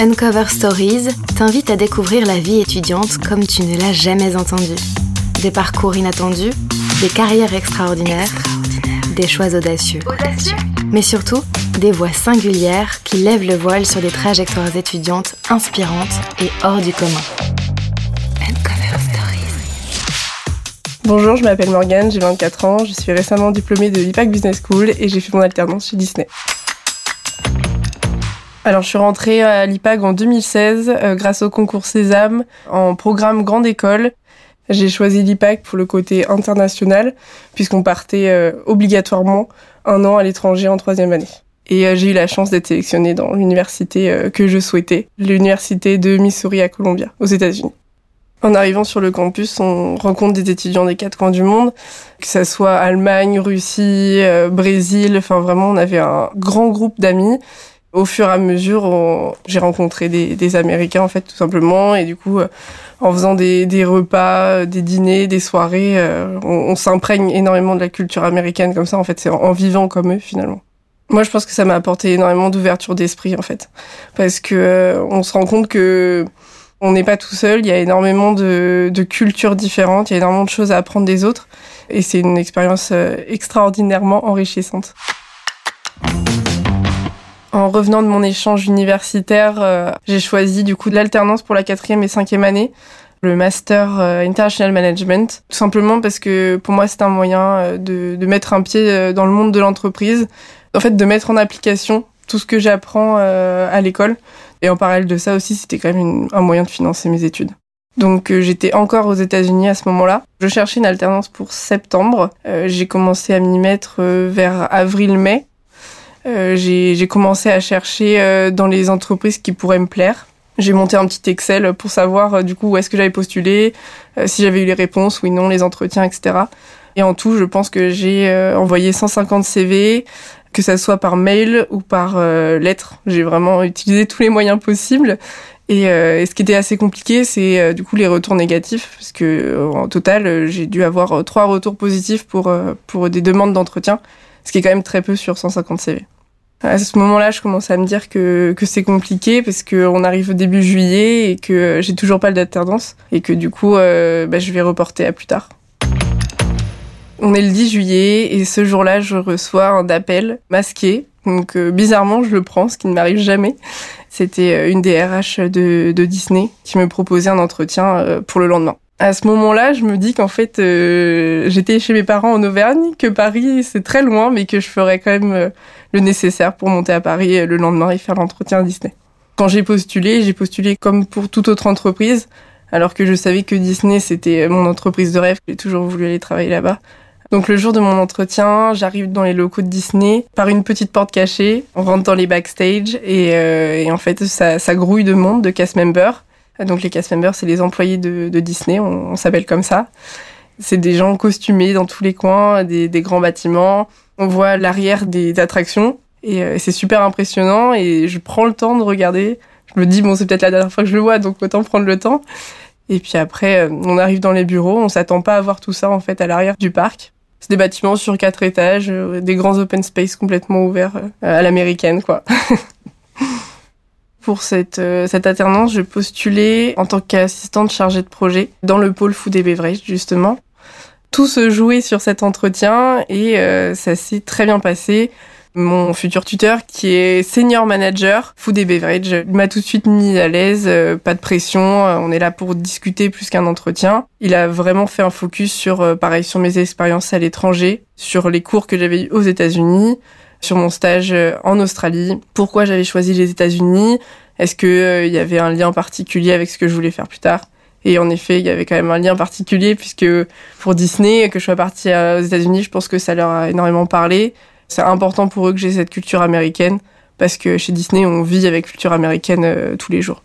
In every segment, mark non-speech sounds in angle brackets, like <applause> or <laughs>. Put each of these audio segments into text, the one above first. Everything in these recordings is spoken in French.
Uncover Stories t'invite à découvrir la vie étudiante comme tu ne l'as jamais entendue. Des parcours inattendus, des carrières extraordinaires, des choix audacieux. Mais surtout, des voix singulières qui lèvent le voile sur des trajectoires étudiantes inspirantes et hors du commun. Uncover Stories. Bonjour, je m'appelle Morgane, j'ai 24 ans, je suis récemment diplômée de l'IPAC Business School et j'ai fait mon alternance chez Disney. Alors, je suis rentrée à l'IPAG en 2016 euh, grâce au concours Sésame en programme Grande École. J'ai choisi l'IPAC pour le côté international puisqu'on partait euh, obligatoirement un an à l'étranger en troisième année. Et euh, j'ai eu la chance d'être sélectionnée dans l'université que je souhaitais, l'université de Missouri à Columbia, aux États-Unis. En arrivant sur le campus, on rencontre des étudiants des quatre coins du monde, que ce soit Allemagne, Russie, Brésil, enfin vraiment on avait un grand groupe d'amis au fur et à mesure, j'ai rencontré des, Américains en fait tout simplement et du coup, euh, en faisant des, repas, des dîners, des soirées, euh, on, s'imprègne énormément de la culture américaine comme ça. En fait, c'est en, vivant comme eux finalement. Moi, je pense que ça m'a apporté énormément d'ouverture d'esprit en fait, parce que euh, on se rend compte que on n'est pas tout seul. Il y a énormément de, de cultures différentes, il y a énormément de choses à apprendre des autres, et c'est une expérience extraordinairement enrichissante. En revenant de mon échange universitaire, euh, j'ai choisi du coup de l'alternance pour la quatrième et cinquième année, le master euh, international management, tout simplement parce que pour moi c'est un moyen euh, de, de, mettre un pied dans le monde de l'entreprise, en fait de mettre en application tout ce que j'apprends à l'école. Et en parallèle de ça aussi, c'était quand même un moyen de financer mes études. Donc j'étais encore aux États-Unis à ce moment-là. Je cherchais une alternance pour septembre. j'ai commencé à m'y mettre vers avril-mai. Euh, j'ai commencé à chercher euh, dans les entreprises qui pourraient me plaire. J'ai monté un petit Excel pour savoir euh, du coup où est-ce que j'avais postulé, si j'avais eu les réponses, oui, non, les entretiens, etc. Et en tout, je pense que j'ai envoyé 150 CV, que ça soit par mail ou par lettre. J'ai vraiment utilisé tous les moyens possibles. Et, ce qui était assez compliqué, c'est du coup les retours négatifs, parce que en total, j'ai dû avoir trois retours positifs pour pour des demandes d'entretien, ce qui est quand même très peu sur 150 CV. À ce moment-là, je commence à me dire que, c'est compliqué parce qu'on arrive au début juillet et que j'ai toujours pas de d'alternance et que du coup, euh, bah, je vais reporter à plus tard. On est le 10 juillet et ce jour-là, je reçois un appel masqué. Donc euh, bizarrement, je le prends, ce qui ne m'arrive jamais. C'était euh, une des RH de Disney qui me proposait un entretien pour le lendemain à ce moment-là, je me dis qu'en fait, euh, j'étais chez mes parents en Auvergne, que Paris, c'est très loin, mais que je ferais quand même euh, le nécessaire pour monter à Paris euh, le lendemain et faire l'entretien à Disney. Quand j'ai postulé, j'ai postulé comme pour toute autre entreprise, alors que je savais que Disney, c'était mon entreprise de rêve, j'ai toujours voulu aller travailler là-bas. Donc le jour de mon entretien, j'arrive dans les locaux de Disney par une petite porte cachée, on rentre dans les backstage et, et en fait ça, ça grouille de monde, de cast members. Donc les cast members, c'est les employés de, Disney, on, s'appelle comme ça. C'est des gens costumés dans tous les coins, des, grands bâtiments. On voit l'arrière des attractions et euh, c'est super impressionnant et je prends le temps de regarder. Je me dis bon c'est peut-être la dernière fois que je le vois donc autant prendre le temps. Et puis après euh, on arrive dans les bureaux, on s'attend pas à voir tout ça en fait à l'arrière du parc. C'est des bâtiments sur quatre étages, euh, des grands open space complètement ouverts à l'américaine quoi. <laughs> Pour cette, euh, cette alternance, je postulais en tant qu'assistante chargée de projet dans le pôle food et beverage, justement. Tout se jouait sur cet entretien et euh, ça s'est très bien passé. Mon futur tuteur, qui est senior manager food et beverage, m'a tout de suite mis à l'aise, euh, pas de pression, on est là pour discuter plus qu'un entretien. Il a vraiment fait un focus sur, pareil, sur mes expériences à l'étranger, sur les cours que j'avais eu aux États-Unis, sur mon stage euh, en Australie. Pourquoi j'avais choisi les États-Unis? Est-ce que euh, y avait un lien particulier avec ce que je voulais faire plus tard? Et en effet, il y avait quand même un lien particulier puisque pour Disney, que je sois partie aux États-Unis, je pense que ça leur a énormément parlé. C'est important pour eux que j'ai cette culture américaine parce que chez Disney, on vit avec culture américaine euh, tous les jours.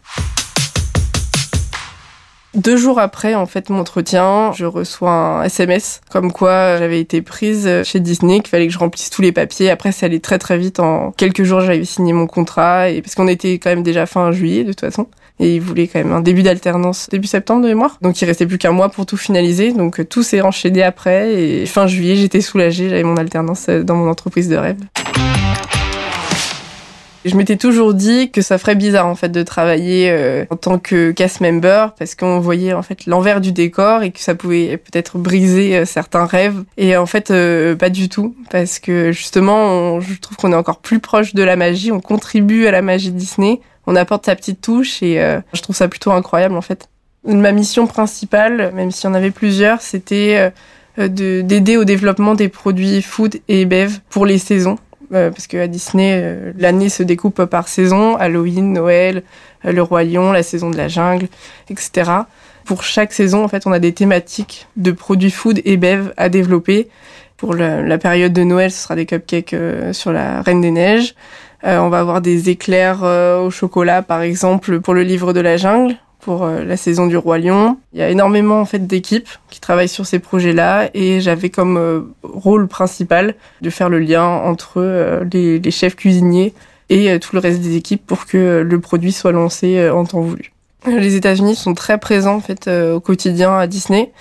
Deux jours après, en fait, mon entretien, je reçois un SMS comme quoi j'avais été prise chez Disney, qu'il fallait que je remplisse tous les papiers. Après, ça allait très très vite. En quelques jours, j'avais signé mon contrat et parce qu'on était quand même déjà fin juillet de toute façon. Et ils voulaient quand même un début d'alternance début septembre de mémoire. Donc il restait plus qu'un mois pour tout finaliser. Donc tout s'est enchaîné après et fin juillet, j'étais soulagée. J'avais mon alternance dans mon entreprise de rêve. Je m'étais toujours dit que ça ferait bizarre en fait de travailler euh, en tant que cast member parce qu'on voyait en fait l'envers du décor et que ça pouvait peut-être briser euh, certains rêves. Et en fait, euh, pas du tout parce que justement, je trouve qu'on est encore plus proche de la magie. On contribue à la magie Disney. On apporte sa petite touche et je trouve ça plutôt incroyable en fait. Ma mission principale, même s'il y en avait plusieurs, c'était d'aider au développement des produits food et bev pour les saisons. Euh, parce qu'à Disney, euh, l'année se découpe par saison, Halloween, Noël, euh, le Roi la saison de la jungle, etc. Pour chaque saison, en fait, on a des thématiques de produits food et bev à développer. Pour la, période de Noël, ce sera des cupcakes sur la Reine des Neiges. on va avoir des éclairs au chocolat, par exemple, pour le livre de la jungle pour euh, la saison du Roi Lion. Il y a énormément en fait d'équipes qui travaillent sur ces projets-là et j'avais comme euh, rôle principal de faire le lien entre euh, les, chefs cuisiniers et tout le reste des équipes pour que le produit soit lancé en temps voulu. Les États-Unis sont très présents en fait au quotidien à Disney.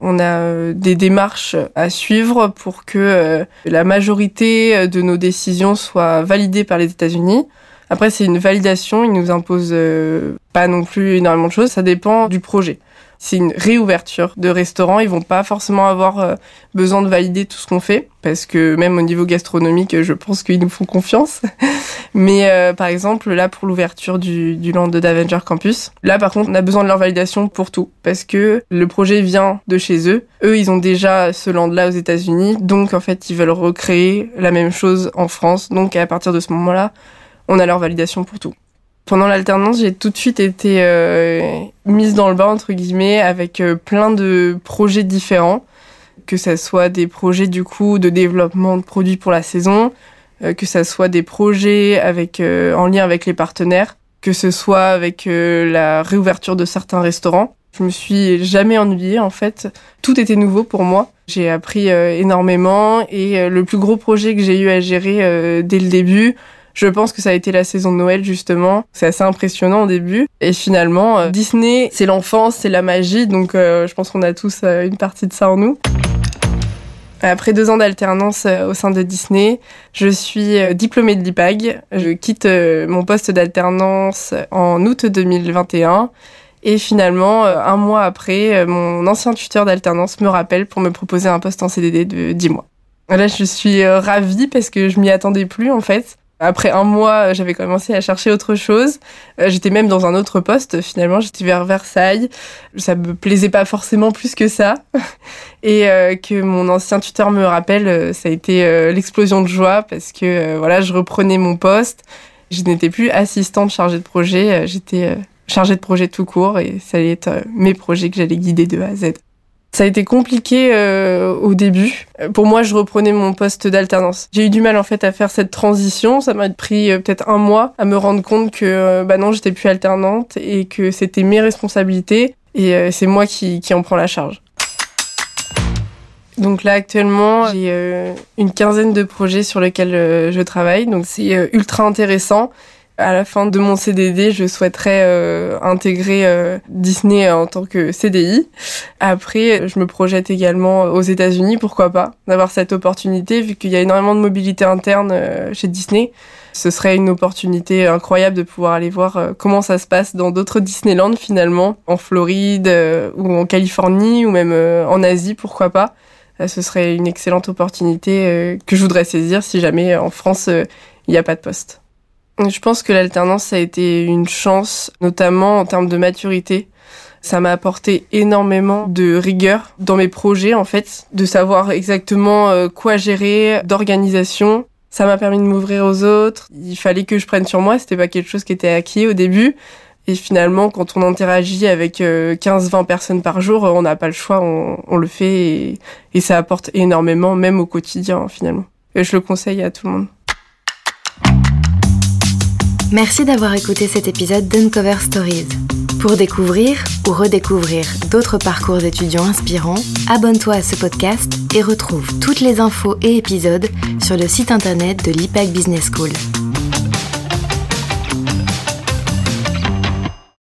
On a des démarches à suivre pour que la majorité de nos décisions soient validées par les États-Unis. Après, c'est une validation, ils nous imposent euh, pas non plus énormément de choses, ça dépend du projet. C'est une réouverture de restaurants, ils vont pas forcément avoir euh, besoin de valider tout ce qu'on fait, parce que même au niveau gastronomique, je pense qu'ils nous font confiance. <laughs> Mais euh, par exemple, là, pour l'ouverture du, du land de d'Avenger Campus, là, par contre, on a besoin de leur validation pour tout, parce que le projet vient de chez eux. Eux, ils ont déjà ce land-là aux États-Unis, donc en fait, ils veulent recréer la même chose en France. Donc à partir de ce moment-là, on a leur validation pour tout. Pendant l'alternance, j'ai tout de suite été euh, mise dans le bain, entre guillemets, avec euh, plein de projets différents, que ce soit des projets du coup de développement de produits pour la saison, euh, que ce soit des projets avec, en lien avec les partenaires, que ce soit avec la réouverture de certains restaurants. Je me suis jamais ennuyée en fait. Tout était nouveau pour moi. J'ai appris énormément et le plus gros projet que j'ai eu à gérer dès le début, je pense que ça a été la saison de Noël justement. C'est assez impressionnant au début. Et finalement, euh, Disney, c'est l'enfance, c'est la magie. Donc euh, je pense qu'on a tous euh, une partie de ça en nous. Après deux ans d'alternance au sein de Disney, je suis diplômée de l'IPAG. Je quitte mon poste d'alternance en août 2021. Et finalement, un mois après, mon ancien tuteur d'alternance me rappelle pour me proposer un poste en CDD de 10 mois. Là, je suis ravie parce que je m'y attendais plus en fait. Après un mois, j'avais commencé à chercher autre chose. Euh, j'étais même dans un autre poste. Finalement, j'étais vers Versailles. Ça me plaisait pas forcément plus que ça. <laughs> Et euh, que mon ancien tuteur me rappelle, euh, ça a été l'explosion de joie parce que voilà, je reprenais mon poste. Je n'étais plus assistante chargée de projet. J'étais chargée de projet tout court et ça allait être mes projets que j'allais guider de A à Z. Ça a été compliqué euh, au début. Pour moi, je reprenais mon poste d'alternance. J'ai eu du mal en fait à faire cette transition. Ça m'a pris euh, peut-être un mois à me rendre compte que euh, bah non, j'étais plus alternante et que c'était mes responsabilités et c'est moi qui, qui en prends la charge. Donc là actuellement, j'ai une quinzaine de projets sur lesquels je travaille. Donc c'est ultra intéressant à la fin de mon CDD, je souhaiterais euh, intégrer euh, Disney en tant que CDI. Après, je me projette également aux États-Unis, pourquoi pas, d'avoir cette opportunité, vu qu'il y a énormément de mobilité interne euh, chez Disney. Ce serait une opportunité incroyable de pouvoir aller voir comment ça se passe dans d'autres Disneyland finalement, en Floride ou en Californie ou même en Asie, pourquoi pas. Ce serait une excellente opportunité que je voudrais saisir si jamais en France il n'y a pas de poste. Je pense que l'alternance a été une chance, notamment en termes de maturité. Ça m'a apporté énormément de rigueur dans mes projets, en fait, de savoir exactement euh, quoi gérer, d'organisation. Ça m'a permis de m'ouvrir aux autres. Il fallait que je prenne sur moi. C'était pas quelque chose qui était acquis au début. Et finalement, quand on interagit avec 15-20 euh, personnes par jour, on n'a pas le choix, on, le fait et, et, ça apporte énormément, même au quotidien, finalement. Et je le conseille à tout le monde. Merci d'avoir écouté cet épisode d'Uncover Stories. Pour découvrir ou redécouvrir d'autres parcours d'étudiants inspirants, abonne-toi à ce podcast et retrouve toutes les infos et épisodes sur le site internet de l'IPAC Business School.